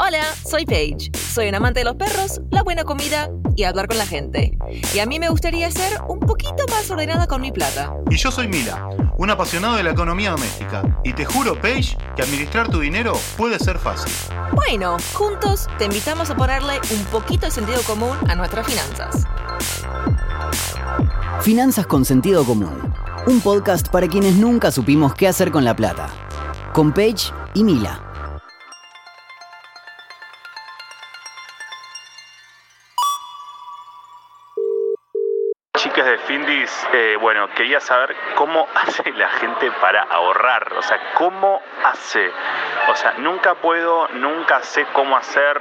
Hola, soy Paige. Soy un amante de los perros, la buena comida y hablar con la gente. Y a mí me gustaría ser un poquito más ordenada con mi plata. Y yo soy Mila, un apasionado de la economía doméstica. Y te juro, Paige, que administrar tu dinero puede ser fácil. Bueno, juntos te invitamos a ponerle un poquito de sentido común a nuestras finanzas. Finanzas con sentido común. Un podcast para quienes nunca supimos qué hacer con la plata. Con Paige y Mila. De Findis, eh, bueno, quería saber cómo hace la gente para ahorrar, o sea, cómo hace, o sea, nunca puedo, nunca sé cómo hacer,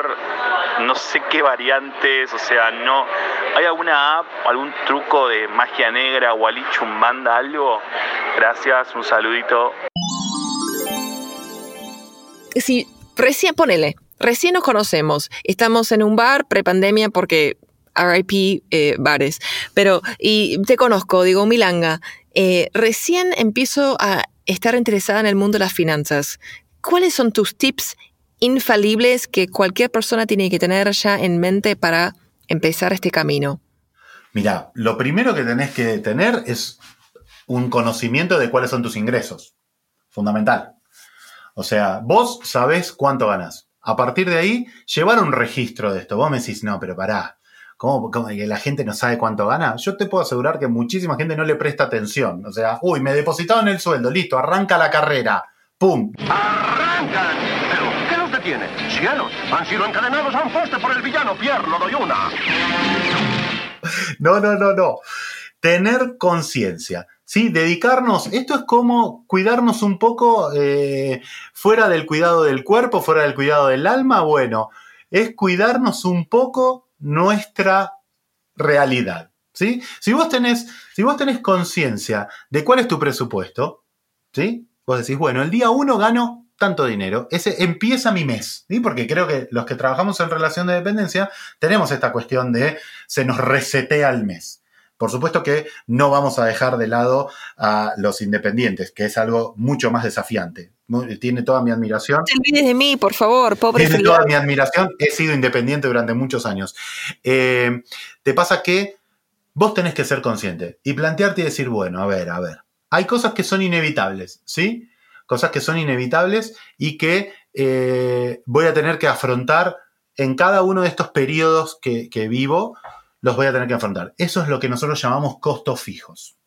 no sé qué variantes, o sea, no, ¿hay alguna app, algún truco de magia negra o alichumbanda, algo? Gracias, un saludito. Si recién, ponele, recién nos conocemos, estamos en un bar prepandemia porque RIP eh, bares. Pero, y te conozco, digo, Milanga, eh, recién empiezo a estar interesada en el mundo de las finanzas. ¿Cuáles son tus tips infalibles que cualquier persona tiene que tener ya en mente para empezar este camino? Mira, lo primero que tenés que tener es un conocimiento de cuáles son tus ingresos. Fundamental. O sea, vos sabés cuánto ganas. A partir de ahí, llevar un registro de esto. Vos me decís, no, pero pará, ¿Cómo, que la gente no sabe cuánto gana? Yo te puedo asegurar que muchísima gente no le presta atención. O sea, uy, me depositaron el sueldo, listo, arranca la carrera. ¡Pum! ¡Arrancan! ¿Pero qué nos detiene? ¡Cielos! Han sido encadenados a un poste por el villano Pierre, lo doy una. No, no, no, no. Tener conciencia. ¿sí? Dedicarnos, esto es como cuidarnos un poco eh, fuera del cuidado del cuerpo, fuera del cuidado del alma, bueno, es cuidarnos un poco nuestra realidad. ¿sí? Si, vos tenés, si tenés conciencia de cuál es tu presupuesto, ¿sí? vos decís, bueno, el día uno gano tanto dinero, ese empieza mi mes, ¿sí? porque creo que los que trabajamos en relación de dependencia tenemos esta cuestión de se nos resetea el mes. Por supuesto que no vamos a dejar de lado a los independientes, que es algo mucho más desafiante. Tiene toda mi admiración. No te olvides de mí, por favor, pobre Tiene toda mi admiración. He sido independiente durante muchos años. Eh, te pasa que vos tenés que ser consciente y plantearte y decir, bueno, a ver, a ver. Hay cosas que son inevitables, ¿sí? Cosas que son inevitables y que eh, voy a tener que afrontar en cada uno de estos periodos que, que vivo los voy a tener que afrontar. Eso es lo que nosotros llamamos costos fijos.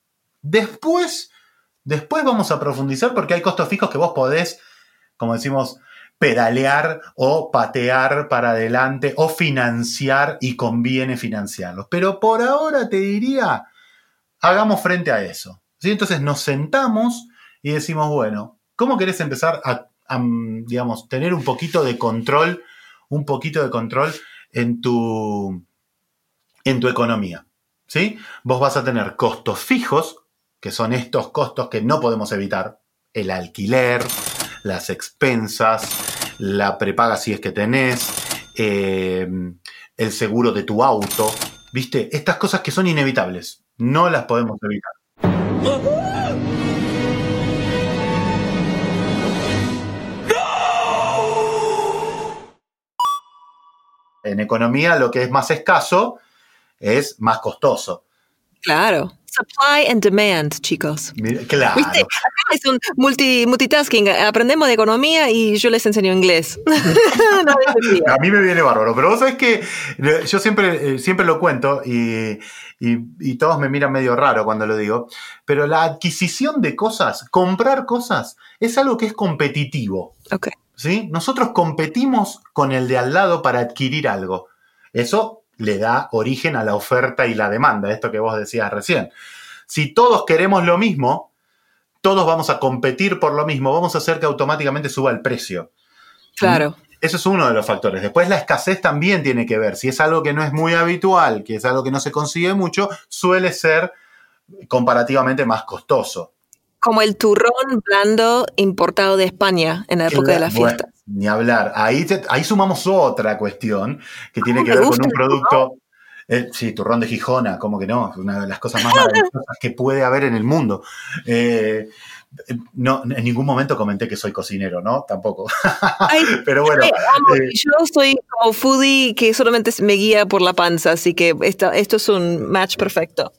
Después, después vamos a profundizar porque hay costos fijos que vos podés, como decimos, pedalear o patear para adelante o financiar y conviene financiarlos. Pero por ahora te diría, hagamos frente a eso. ¿sí? Entonces nos sentamos y decimos, bueno, ¿cómo querés empezar a, a, digamos, tener un poquito de control, un poquito de control en tu, en tu economía. ¿sí? Vos vas a tener costos fijos, que son estos costos que no podemos evitar. El alquiler, las expensas, la prepaga si es que tenés, eh, el seguro de tu auto. ¿Viste? Estas cosas que son inevitables. No las podemos evitar. En economía lo que es más escaso es más costoso. Claro. Supply and demand, chicos. Claro. ¿Viste? Acá es un multitasking. Aprendemos de economía y yo les enseño inglés. a mí me viene bárbaro. Pero vos sabés que yo siempre, eh, siempre lo cuento y, y, todos me miran medio raro cuando lo digo. Pero la adquisición de cosas, comprar cosas, es algo que es competitivo. Ok. ¿sí? Nosotros competimos con el de al lado para adquirir algo. Eso le da origen a la oferta y la demanda, esto que vos decías recién. Si todos queremos lo mismo, todos vamos a competir por lo mismo, vamos a hacer que automáticamente suba el precio. Claro. Eso es uno de los factores. Después la escasez también tiene que ver. Si es algo que no es muy habitual, que es algo que no se consigue mucho, suele ser comparativamente más costoso. Como el turrón blando importado de España en la época de la fiesta. ni hablar. Ahí, ahí sumamos otra cuestión que tiene que ver con un producto. Eh, sí, turrón de Gijona, como que no, una de las cosas más maravillosas que puede haber en el mundo. Eh, no, en ningún momento comenté que soy cocinero, ¿no? Tampoco. Ay, Pero bueno, eh, amo, eh, yo soy como foodie que solamente me guía por la panza, así que esta- esto es un match perfecto.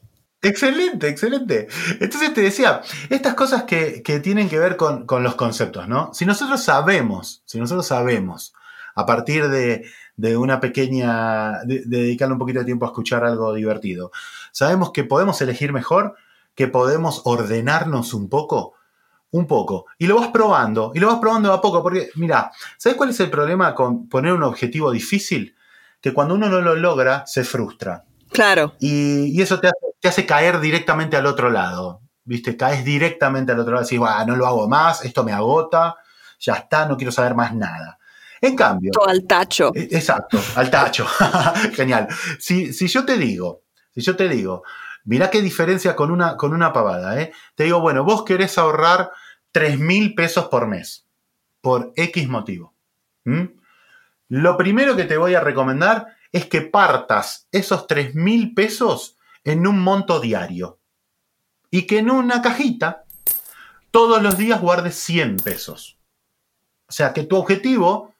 Excelente, excelente. Entonces te decía, estas cosas que, que tienen que ver con, con los conceptos, ¿no? Si nosotros sabemos, si nosotros sabemos, a partir de, de una pequeña, de, de dedicarle un poquito de tiempo a escuchar algo divertido, sabemos que podemos elegir mejor, que podemos ordenarnos un poco, un poco, y lo vas probando, y lo vas probando a poco, porque mira, ¿sabes cuál es el problema con poner un objetivo difícil? Que cuando uno no lo logra, se frustra. Claro, Y, y eso te hace, te hace caer directamente al otro lado. ¿Viste? Caes directamente al otro lado. Decís, "Buah, no lo hago más, esto me agota, ya está, no quiero saber más nada. En cambio, todo al tacho. eh, exacto, al tacho. Genial. Si, si yo te digo, si yo te digo, mirá qué diferencia con una, con una pavada, ¿eh? Te digo, bueno, vos querés ahorrar 3 mil pesos por mes, por X motivo. ¿Mm? Lo primero que te voy a recomendar es que partas esos 3 mil pesos en un monto diario. Y que en una cajita todos los días guardes 100 pesos. O sea, que tu objetivo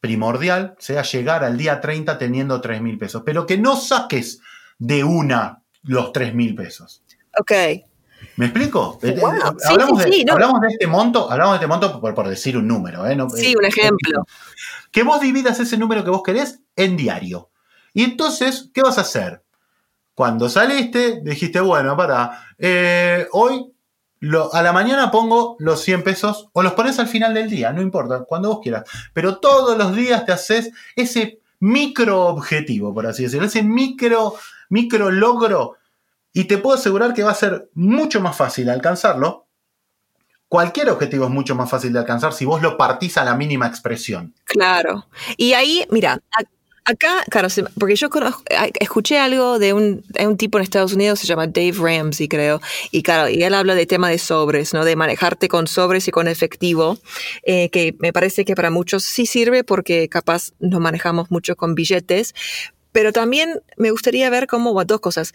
primordial sea llegar al día 30 teniendo 3 mil pesos, pero que no saques de una los 3 mil pesos. Ok. ¿Me explico? Eh, Wow, eh, sí, hablamos, sí, de, sí, no. hablamos de este monto, hablamos de este monto por, por decir un número, ¿eh? No, Sí, eh, un ejemplo. Que vos dividas ese número que vos querés en diario. Y entonces, ¿qué vas a hacer? Cuando saliste, dijiste, bueno, para, hoy lo- a la mañana pongo los 100 pesos o los pones al final del día, no importa, cuando vos quieras. Pero todos los días te haces ese micro objetivo, por así decirlo, ese micro, micro logro. Y te puedo asegurar que va a ser mucho más fácil alcanzarlo. Cualquier objetivo es mucho más fácil de alcanzar si vos lo partís a la mínima expresión. Claro. Y ahí, mira, acá, claro, porque yo conozco- escuché algo de un, un tipo en Estados Unidos, se llama Dave Ramsey, creo, y claro, y él habla de tema de sobres, ¿no? De manejarte con sobres y con efectivo, eh, que me parece que para muchos sí sirve porque capaz nos manejamos mucho con billetes, pero también me gustaría ver cómo, dos cosas.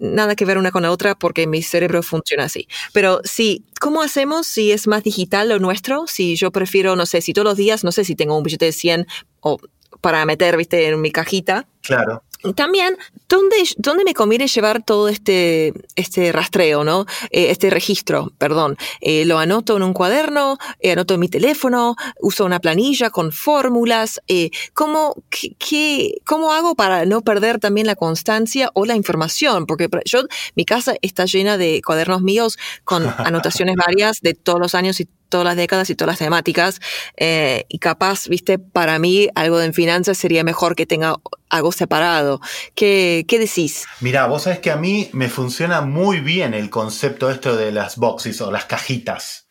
Nada que ver una con la otra porque mi cerebro funciona así. Pero sí, ¿cómo hacemos si es más digital lo nuestro? Si yo prefiero, no sé, si todos los días, no sé si tengo un billete de 100 o para meter, viste, en mi cajita. Claro. También, ¿dónde, ¿dónde me conviene llevar todo este, este rastreo, ¿no? Eh, este registro, perdón. Eh, lo anoto en un cuaderno, eh, anoto en mi teléfono, uso una planilla con fórmulas. Eh, ¿cómo, qué, qué- ¿Cómo hago para no perder también la constancia o la información? Porque por- yo, mi casa está llena de cuadernos míos con anotaciones varias de todos los años y todas las décadas y todas las temáticas. eh, y capaz, viste, para mí algo de finanzas sería mejor que tenga algo separado. ¿Qué, qué decís? Mirá, vos sabés que a mí me funciona muy bien el concepto esto de las boxes o las cajitas.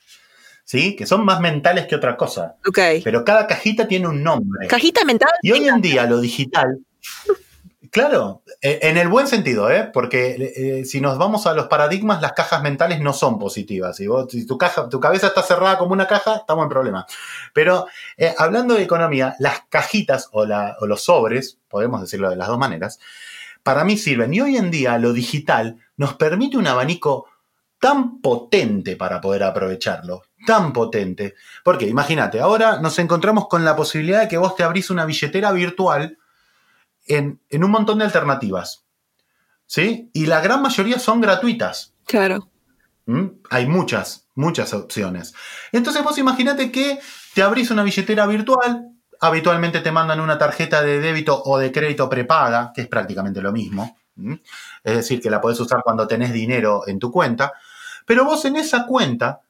¿Sí? Que son más mentales que otra cosa. Ok. Pero cada cajita tiene un nombre. Cajita mental. Y hoy en día lo digital, claro, eh, en el buen sentido, ¿eh? porque eh, si nos vamos a los paradigmas, las cajas mentales no son positivas. Si, vos- si tu, caja, tu cabeza está cerrada como una caja, estamos en problema. Pero eh, hablando de economía, las cajitas o, la- o los sobres, podemos decirlo de las dos maneras, para mí sirven. Y hoy en día lo digital nos permite un abanico tan potente para poder aprovecharlo, tan potente. Porque imagínate, ahora nos encontramos con la posibilidad de que vos te abrís una billetera virtual en, en un montón de alternativas. ¿Sí? Y la gran mayoría son gratuitas. Claro. ¿Mm? Hay muchas, muchas opciones. Entonces vos imaginate que te abrís una billetera virtual, habitualmente te mandan una tarjeta de débito o de crédito prepaga, que es prácticamente lo mismo. ¿Mm? Es decir, que la podés usar cuando tenés dinero en tu cuenta. Pero vos en esa cuenta,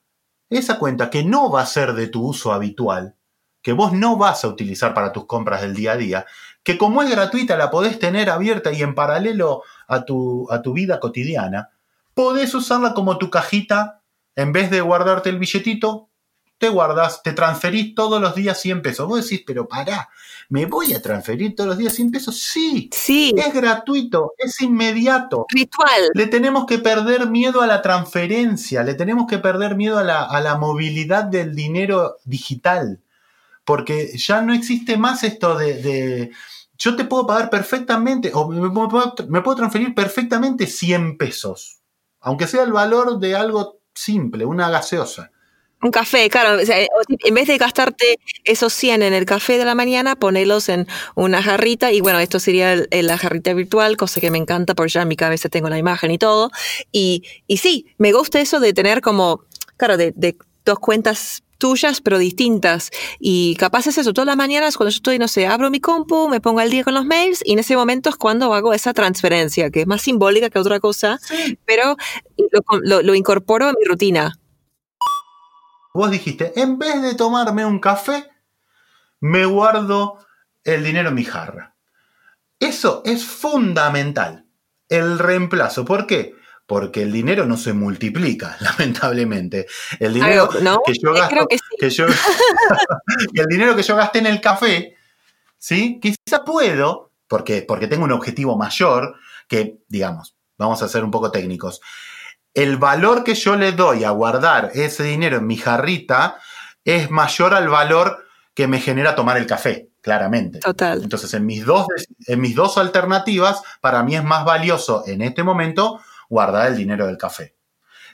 esa cuenta que no va a ser de tu uso habitual, que vos no vas a utilizar para tus compras del día a día, que como es gratuita la podés tener abierta y en paralelo a tu, a tu vida cotidiana, podés usarla como tu cajita, en vez de guardarte el billetito, te guardas, te transferís todos los días 100 pesos. Vos decís, pero pará, ¿me voy a transferir todos los días 100 pesos? Sí, Sí. es gratuito, es inmediato. Ritual. Le tenemos que perder miedo a la transferencia, le tenemos que perder miedo a la, a la movilidad del dinero digital, porque ya no existe más esto de, yo te puedo pagar perfectamente, o me, puedo- me puedo transferir perfectamente 100 pesos, aunque sea el valor de algo simple, una gaseosa. Un café, claro. sea, en vez de gastarte esos 100 en el café de la mañana, ponelos en una jarrita. Y bueno, esto sería la jarrita virtual, cosa que me encanta porque ya en mi cabeza tengo la imagen y todo. Y, sí, me gusta eso de tener como, claro, de dos cuentas tuyas pero distintas y capaz es eso todas las mañanas cuando yo estoy no sé abro mi compu me pongo al día con los mails y en ese momento es cuando hago esa transferencia que es más simbólica que otra cosa pero lo, lo- lo incorporo a mi rutina Vos dijiste, en vez de tomarme un café, me guardo el dinero en mi jarra. Eso es fundamental. El reemplazo. ¿Por qué? Porque el dinero no se multiplica, lamentablemente. El dinero que yo Eh, gasto, creo que sí. que yo- el dinero que yo gasté en el café, ¿sí? Quizá puedo, porque, porque tengo un objetivo mayor, que, digamos, vamos a ser un poco técnicos. El valor que yo le doy a guardar ese dinero en mi jarrita es mayor al valor que me genera tomar el café, claramente. total Entonces, en mis, dos, en mis dos alternativas, para mí es más valioso en este momento guardar el dinero del café.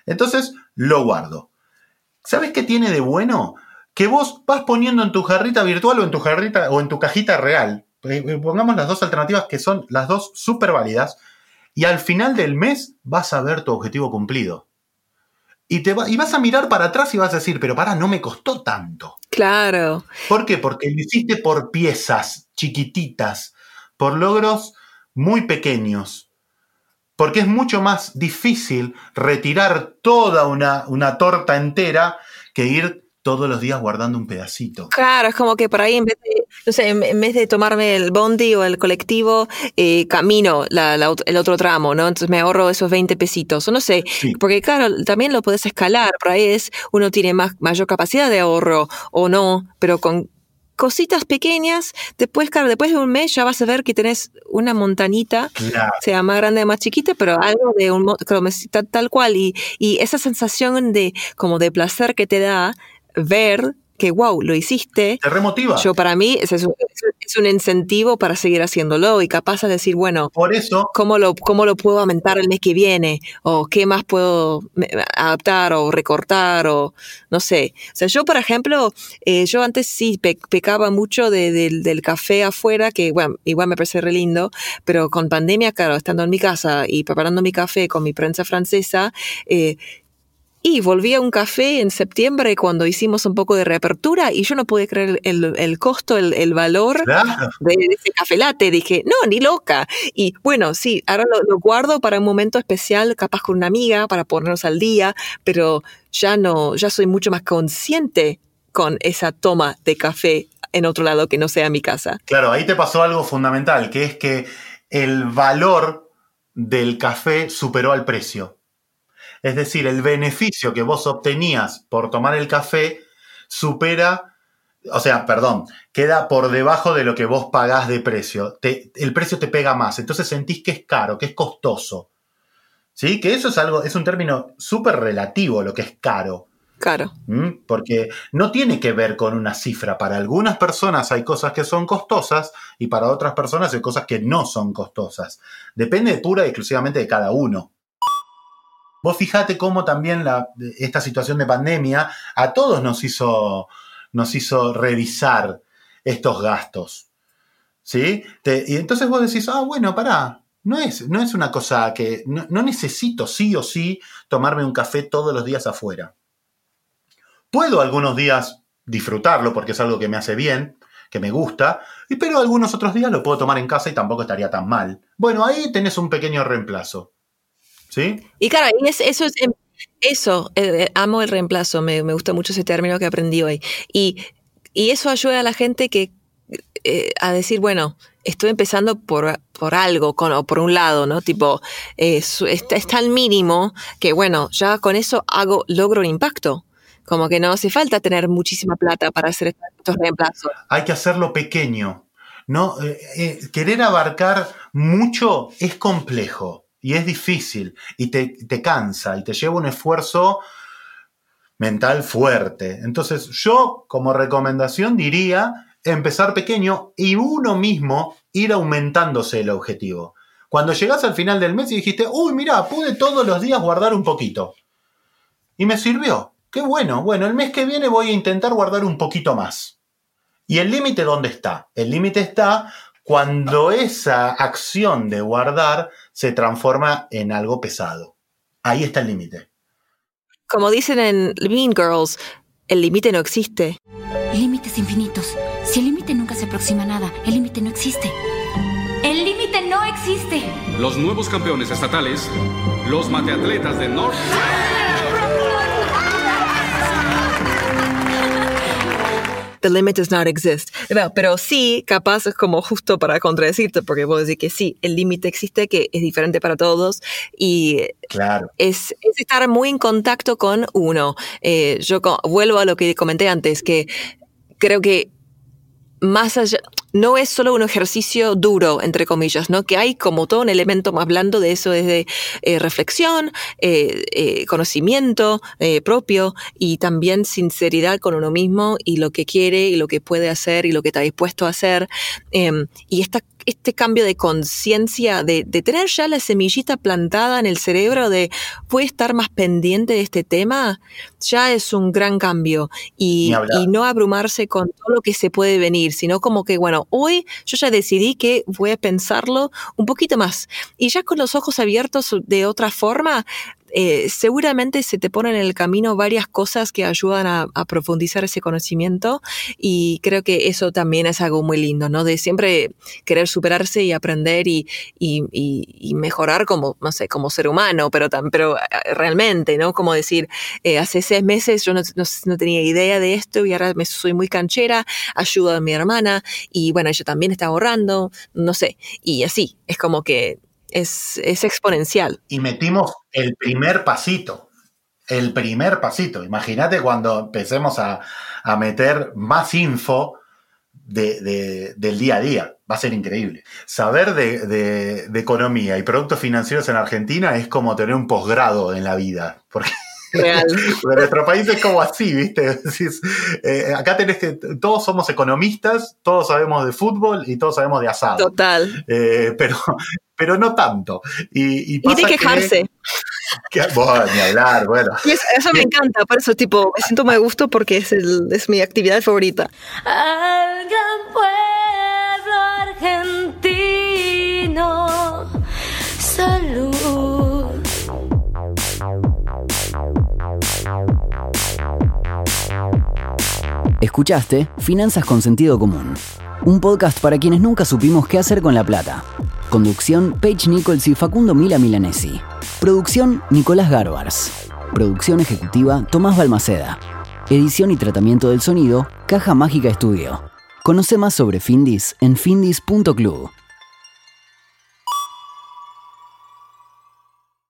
Entonces, lo guardo. ¿Sabes qué tiene de bueno? Que vos vas poniendo en tu jarrita virtual o en tu jarrita o en tu cajita real. eh, Pongamos las dos alternativas que son las dos súper válidas. Y al final del mes vas a ver tu objetivo cumplido. Y, te va- y vas a mirar para atrás y vas a decir, pero para, no me costó tanto. claro ¿Por qué? Porque lo hiciste por piezas chiquititas, por logros muy pequeños. Porque es mucho más difícil retirar toda una, una torta entera que ir todos los días guardando un pedacito. Claro, es como que por ahí en vez de, no sé, en, vez de tomarme el bondi o el colectivo, eh, camino la- la el otro tramo, ¿no? Entonces me ahorro esos 20 pesitos, o no sé, Sí. porque claro, también lo puedes escalar, por ahí es, uno tiene más, mayor capacidad de ahorro o no, pero con cositas pequeñas, después, claro, después de un mes ya vas a ver que tenés una montanita Claro. sea más grande o más chiquita, pero algo de un tal, tal cual. Y, y esa sensación de como de placer que te da ver que, wow, lo hiciste. Te remotiva. Yo para mí es un, es un incentivo para seguir haciéndolo y capaz de decir, bueno, Por eso, ¿cómo lo, ¿cómo lo puedo aumentar el mes que viene? ¿O qué más puedo adaptar o recortar? O no sé. O sea, yo, por ejemplo, eh, yo antes sí pe- pecaba mucho de- del- del café afuera, que bueno, igual me parece re lindo, pero con pandemia, claro, estando en mi casa y preparando mi café con mi prensa francesa, eh, y volví a un café en septiembre cuando hicimos un poco de reapertura y yo no pude creer el, el costo, el, el valor claro, de ese café latte. Dije, no, ni loca. Y bueno, sí, ahora lo, lo guardo para un momento especial, capaz con una amiga, para ponernos al día, pero ya no, ya soy mucho más consciente con esa toma de café en otro lado que no sea mi casa. claro, ahí te pasó algo fundamental, que es que el valor del café superó al precio. Es decir, el beneficio que vos obtenías por tomar el café supera, o sea, perdón, queda por debajo de lo que vos pagás de precio. Te- el precio te pega más, entonces sentís que es caro, que es costoso. ¿Sí? Que eso es algo, es un término súper relativo lo que es caro. Claro, ¿m? Porque no tiene que ver con una cifra. Para algunas personas hay cosas que son costosas y para otras personas hay cosas que no son costosas. Depende pura y exclusivamente de cada uno. Vos fijate cómo también esta situación de pandemia a todos nos hizo, nos hizo revisar estos gastos. ¿Sí? Y entonces vos decís, ah, bueno, pará, no es, no es una cosa que, no, no necesito sí o sí tomarme un café todos los días afuera. Puedo algunos días disfrutarlo porque es algo que me hace bien, que me gusta, pero algunos otros días lo puedo tomar en casa y tampoco estaría tan mal. Bueno, ahí tenés un pequeño reemplazo. ¿Sí? Y claro, y es- eso es em, eso, eh, eh, amo el reemplazo, me, me gusta mucho ese término que aprendí hoy. Y, y eso ayuda a la gente que eh, a decir, bueno, estoy empezando por, por algo, con, o por un lado, ¿no? Tipo, eh, su- es, es tan mínimo que, bueno, ya con eso hago, logro un impacto. Como que no hace falta tener muchísima plata para hacer estos reemplazos. Hay que hacerlo pequeño. No, eh, querer abarcar mucho es complejo y es difícil y te, te cansa y te lleva un esfuerzo mental fuerte. Entonces yo como recomendación diría empezar pequeño y uno mismo ir aumentándose el objetivo. Cuando llegas al final del mes y dijiste, uy, mira, pude todos los días guardar un poquito. y me sirvió. Qué bueno. Bueno, el mes que viene voy a intentar guardar un poquito más. ¿Y el límite dónde está? El límite está cuando esa acción de guardar se transforma en algo pesado. Ahí está el límite. Como dicen en Mean Girls, el límite no existe. Límites infinitos. Si el límite nunca se aproxima a nada, el límite no existe. El límite no existe. Los nuevos campeones estatales, los mateatletas de North. The limit does not exist. Pero, pero sí, capaz es como justo para contradecirte, porque vos decís que sí, el límite existe, que es diferente para todos y Claro. es, es estar muy en contacto con uno. Eh, yo co- vuelvo a lo que comenté antes, que creo que más allá, no es solo un ejercicio duro, entre comillas, ¿no? Que hay como todo un elemento más blando de eso, desde eh, reflexión, eh, eh, conocimiento propio y también sinceridad con uno mismo y lo que quiere y lo que puede hacer y lo que está dispuesto a hacer. Em, y esta, este cambio de conciencia, de, de tener ya la semillita plantada en el cerebro de a estar más pendiente de este tema, ya es un gran cambio. Y, y no abrumarse con todo lo que se puede venir, sino como que, bueno, hoy yo ya decidí que voy a pensarlo un poquito más. Y ya con los ojos abiertos de otra forma, eh, seguramente se te ponen en el camino varias cosas que ayudan a, a profundizar ese conocimiento y creo que eso también es algo muy lindo, ¿no? De siempre querer superarse y aprender y, y, y- mejorar como, no sé, como ser humano, pero, pero eh, realmente, ¿no? Como decir, eh, hace seis meses yo no, tenía idea de esto y ahora me soy muy canchera, ayudo a mi hermana y bueno, ella también está ahorrando, no sé, y así, es como que es, es exponencial. y metimos el primer pasito. El primer pasito. Imagínate cuando empecemos a, a meter más info de- de- del día a día. Va a ser increíble. Saber de- de economía y productos financieros en Argentina es como tener un posgrado en la vida. Porque Real. en nuestro país es como así, ¿viste? Decís, eh, acá tenés que. Todos somos economistas, todos sabemos de fútbol y todos sabemos de asado. Total. Eh, pero, pero no tanto. Y, y de que- quejarse. que- bueno, ni hablar, bueno. Y es- eso me encanta, por eso tipo, me siento muy a gusto porque es, el- es mi actividad favorita. Al gran pueblo argentino, Escuchaste Finanzas con Sentido Común, un podcast para quienes nunca supimos qué hacer con la plata. Conducción Paige Nichols y Facundo Mila Milanesi. Producción Nicolás Garbars. Producción ejecutiva Tomás Balmaceda. Edición y tratamiento del sonido Caja Mágica Estudio. Conoce más sobre Findis en findis.club.